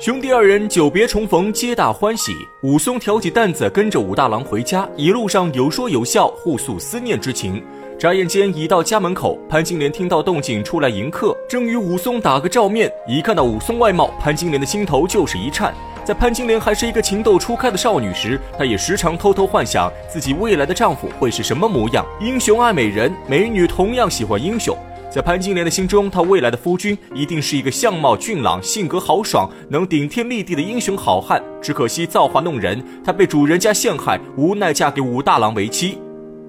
兄弟二人久别重逢，皆大欢喜。武松挑起担子，跟着武大郎回家，一路上有说有笑，互诉思念之情。眨眼间已到家门口，潘金莲听到动静出来迎客，正与武松打个照面。一看到武松外貌，潘金莲的心头就是一颤。在潘金莲还是一个情窦初开的少女时，她也时常偷偷幻想自己未来的丈夫会是什么模样。英雄爱美人，美女同样喜欢英雄。在潘金莲的心中，她未来的夫君一定是一个相貌俊朗、性格豪爽、能顶天立地的英雄好汉。只可惜造化弄人，她被主人家陷害，无奈嫁给武大郎为妻。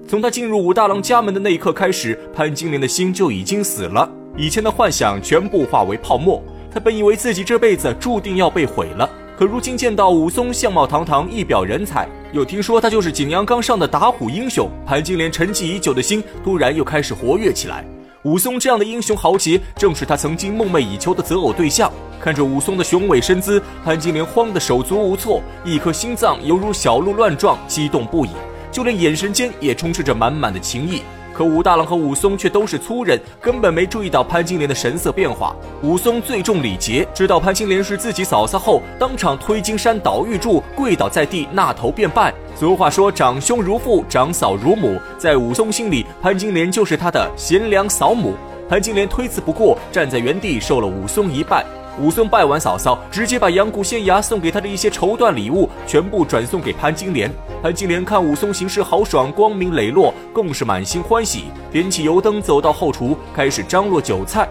从她进入武大郎家门的那一刻开始，潘金莲的心就已经死了，以前的幻想全部化为泡沫。她本以为自己这辈子注定要被毁了，可如今见到武松相貌堂堂、一表人才，又听说他就是景阳冈上的打虎英雄，潘金莲沉寂已久的心突然又开始活跃起来。武松这样的英雄豪杰，正是他曾经梦寐以求的择偶对象。看着武松的雄伟身姿，潘金莲慌得手足无措，一颗心脏犹如小鹿乱撞，激动不已，就连眼神间也充斥着满满的情意。可武大郎和武松却都是粗人，根本没注意到潘金莲的神色变化。武松最重礼节，知道潘金莲是自己嫂嫂后，当场推金山倒玉柱，跪倒在地，纳头便拜。俗话说，长兄如父，长嫂如母，在武松心里，潘金莲就是他的贤良嫂母。潘金莲推辞不过，站在原地受了武松一拜。武松拜完嫂嫂，直接把阳谷县衙送给他的一些绸缎礼物全部转送给潘金莲。潘金莲看武松行事豪爽、光明磊落，更是满心欢喜，点起油灯走到后厨，开始张罗酒菜。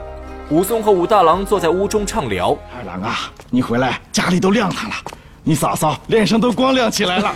武松和武大郎坐在屋中畅聊：“二郎啊，你回来，家里都亮堂了，你嫂嫂脸上都光亮起来了。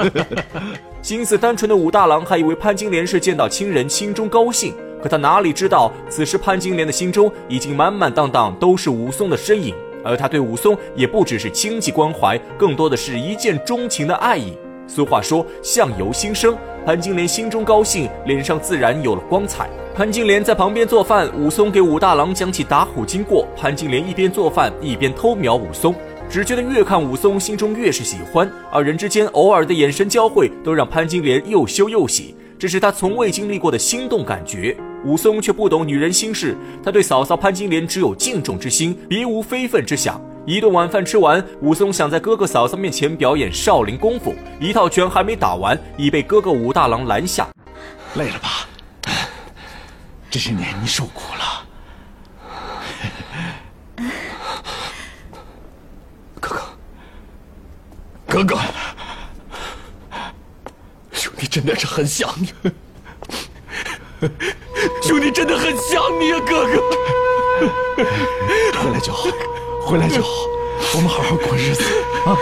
” 心思单纯的武大郎还以为潘金莲是见到亲人，心中高兴。可他哪里知道，此时潘金莲的心中已经满满当当都是武松的身影，而他对武松也不只是亲戚关怀，更多的是一见钟情的爱意。俗话说相由心生，潘金莲心中高兴，脸上自然有了光彩。潘金莲在旁边做饭，武松给武大郎讲起打虎经过，潘金莲一边做饭一边偷瞄武松，只觉得越看武松心中越是喜欢，二人之间偶尔的眼神交汇，都让潘金莲又羞又喜，这是他从未经历过的心动感觉。武松却不懂女人心事，他对嫂嫂潘金莲只有敬重之心，别无非分之想。一顿晚饭吃完，武松想在哥哥嫂嫂面前表演少林功夫，一套拳还没打完，已被哥哥武大郎拦下。累了吧？这些年你受苦了。哥哥，哥哥，兄弟真的是很想你。兄弟真的很想你啊，哥哥！回来就好，回来就好，我们好好过日子啊！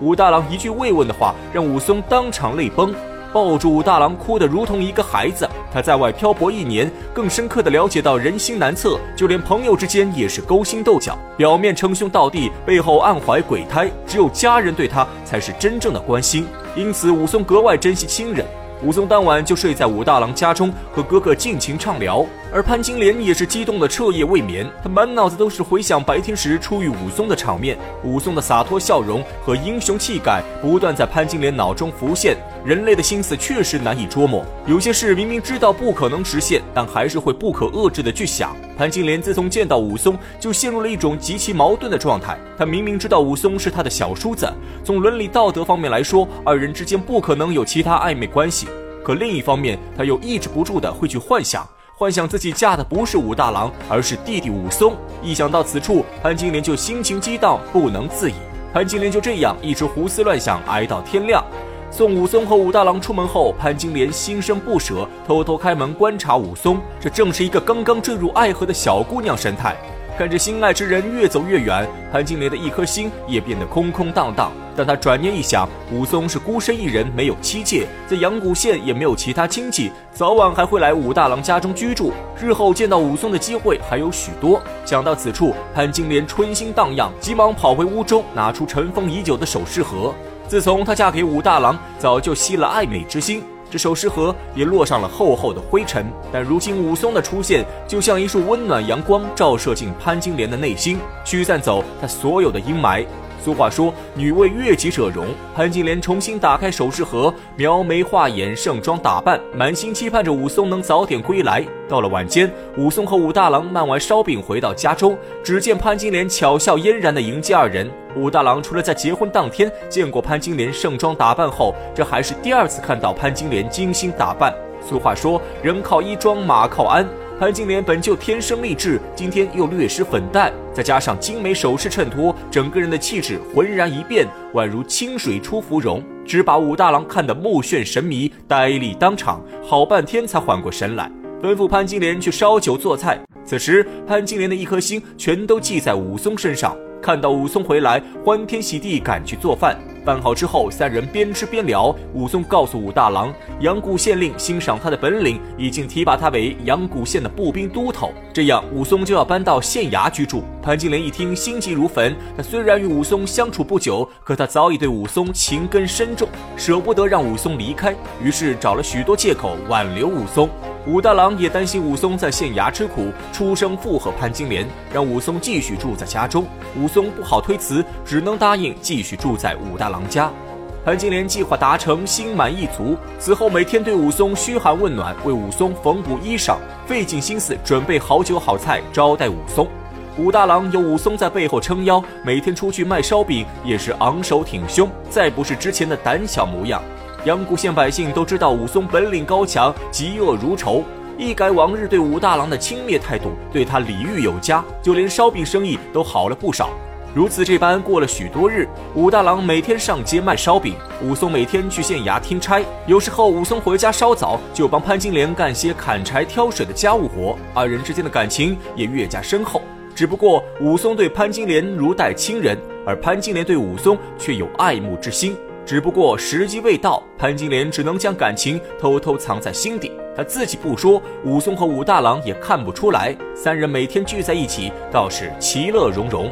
武大郎一句慰问的话，让武松当场泪崩，抱住武大郎，哭得如同一个孩子。他在外漂泊一年，更深刻的了解到人心难测，就连朋友之间也是勾心斗角，表面称兄道弟，背后暗怀鬼胎。只有家人对他才是真正的关心，因此武松格外珍惜亲人。武松当晚就睡在武大郎家中，和哥哥尽情畅聊。而潘金莲也是激动的彻夜未眠，她满脑子都是回想白天时初遇武松的场面，武松的洒脱笑容和英雄气概不断在潘金莲脑中浮现。人类的心思确实难以捉摸，有些事明明知道不可能实现，但还是会不可遏制的去想。潘金莲自从见到武松，就陷入了一种极其矛盾的状态。她明明知道武松是她的小叔子，从伦理道德方面来说，二人之间不可能有其他暧昧关系。可另一方面，她又抑制不住的会去幻想，幻想自己嫁的不是武大郎，而是弟弟武松。一想到此处，潘金莲就心情激荡，不能自已。潘金莲就这样一直胡思乱想，挨到天亮。送武松和武大郎出门后，潘金莲心生不舍，偷偷开门观察武松。这正是一个刚刚坠入爱河的小姑娘神态。看着心爱之人越走越远，潘金莲的一颗心也变得空空荡荡。但她转念一想，武松是孤身一人，没有妻妾，在阳谷县也没有其他亲戚，早晚还会来武大郎家中居住，日后见到武松的机会还有许多。想到此处，潘金莲春心荡漾，急忙跑回屋中，拿出尘封已久的首饰盒。自从她嫁给武大郎，早就熄了爱美之心，这首饰盒也落上了厚厚的灰尘。但如今武松的出现，就像一束温暖阳光，照射进潘金莲的内心，驱散走她所有的阴霾。俗话说，女为悦己者容。潘金莲重新打开首饰盒，描眉画眼，盛装打扮，满心期盼着武松能早点归来。到了晚间，武松和武大郎卖完烧饼回到家中，只见潘金莲巧笑嫣然地迎接二人。武大郎除了在结婚当天见过潘金莲盛装打扮后，这还是第二次看到潘金莲精心打扮。俗话说，人靠衣装，马靠鞍。潘金莲本就天生丽质，今天又略施粉黛，再加上精美首饰衬托，整个人的气质浑然一变，宛如清水出芙蓉，只把武大郎看得目眩神迷，呆立当场，好半天才缓过神来，吩咐潘金莲去烧酒做菜。此时，潘金莲的一颗心全都系在武松身上，看到武松回来，欢天喜地赶去做饭。办好之后，三人边吃边聊。武松告诉武大郎，阳谷县令欣赏他的本领，已经提拔他为阳谷县的步兵都头。这样，武松就要搬到县衙居住。潘金莲一听，心急如焚。他虽然与武松相处不久，可他早已对武松情根深重，舍不得让武松离开，于是找了许多借口挽留武松。武大郎也担心武松在县衙吃苦，出声附和潘金莲，让武松继续住在家中。武松不好推辞，只能答应继续住在武大郎家。潘金莲计划达成，心满意足。此后每天对武松嘘寒问暖，为武松缝补衣裳，费尽心思准备好酒好菜招待武松。武大郎有武松在背后撑腰，每天出去卖烧饼也是昂首挺胸，再不是之前的胆小模样。阳谷县百姓都知道武松本领高强，嫉恶如仇，一改往日对武大郎的轻蔑态度，对他礼遇有加，就连烧饼生意都好了不少。如此这般过了许多日，武大郎每天上街卖烧饼，武松每天去县衙听差。有时候武松回家稍早，就帮潘金莲干些砍柴挑水的家务活，二人之间的感情也越加深厚。只不过武松对潘金莲如待亲人，而潘金莲对武松却有爱慕之心。只不过时机未到，潘金莲只能将感情偷偷藏在心底。她自己不说，武松和武大郎也看不出来。三人每天聚在一起，倒是其乐融融。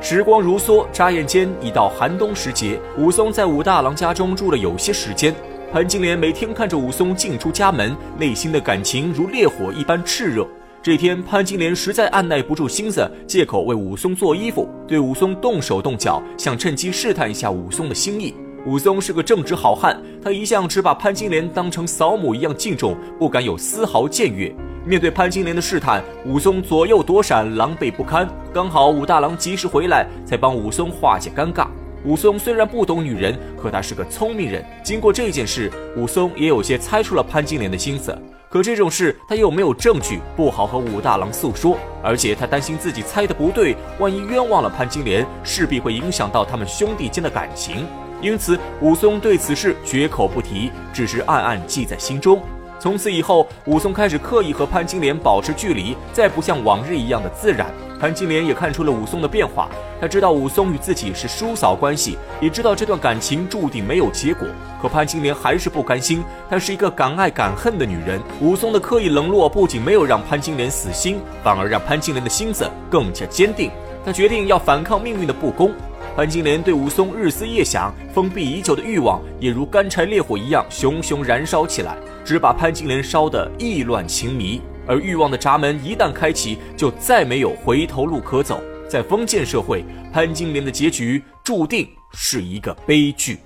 时光如梭，眨眼间已到寒冬时节。武松在武大郎家中住了有些时间。潘金莲每天看着武松进出家门，内心的感情如烈火一般炽热。这天，潘金莲实在按耐不住心思，借口为武松做衣服，对武松动手动脚，想趁机试探一下武松的心意。武松是个正直好汉，他一向只把潘金莲当成嫂母一样敬重，不敢有丝毫僭越。面对潘金莲的试探，武松左右躲闪，狼狈不堪。刚好武大郎及时回来，才帮武松化解尴尬。武松虽然不懂女人，可他是个聪明人。经过这件事，武松也有些猜出了潘金莲的心思。可这种事他又没有证据，不好和武大郎诉说。而且他担心自己猜的不对，万一冤枉了潘金莲，势必会影响到他们兄弟间的感情。因此，武松对此事绝口不提，只是暗暗记在心中。从此以后，武松开始刻意和潘金莲保持距离，再不像往日一样的自然。潘金莲也看出了武松的变化，她知道武松与自己是叔嫂关系，也知道这段感情注定没有结果。可潘金莲还是不甘心，她是一个敢爱敢恨的女人。武松的刻意冷落不仅没有让潘金莲死心，反而让潘金莲的心思更加坚定。她决定要反抗命运的不公。潘金莲对武松日思夜想，封闭已久的欲望也如干柴烈火一样熊熊燃烧起来，只把潘金莲烧得意乱情迷。而欲望的闸门一旦开启，就再没有回头路可走。在封建社会，潘金莲的结局注定是一个悲剧。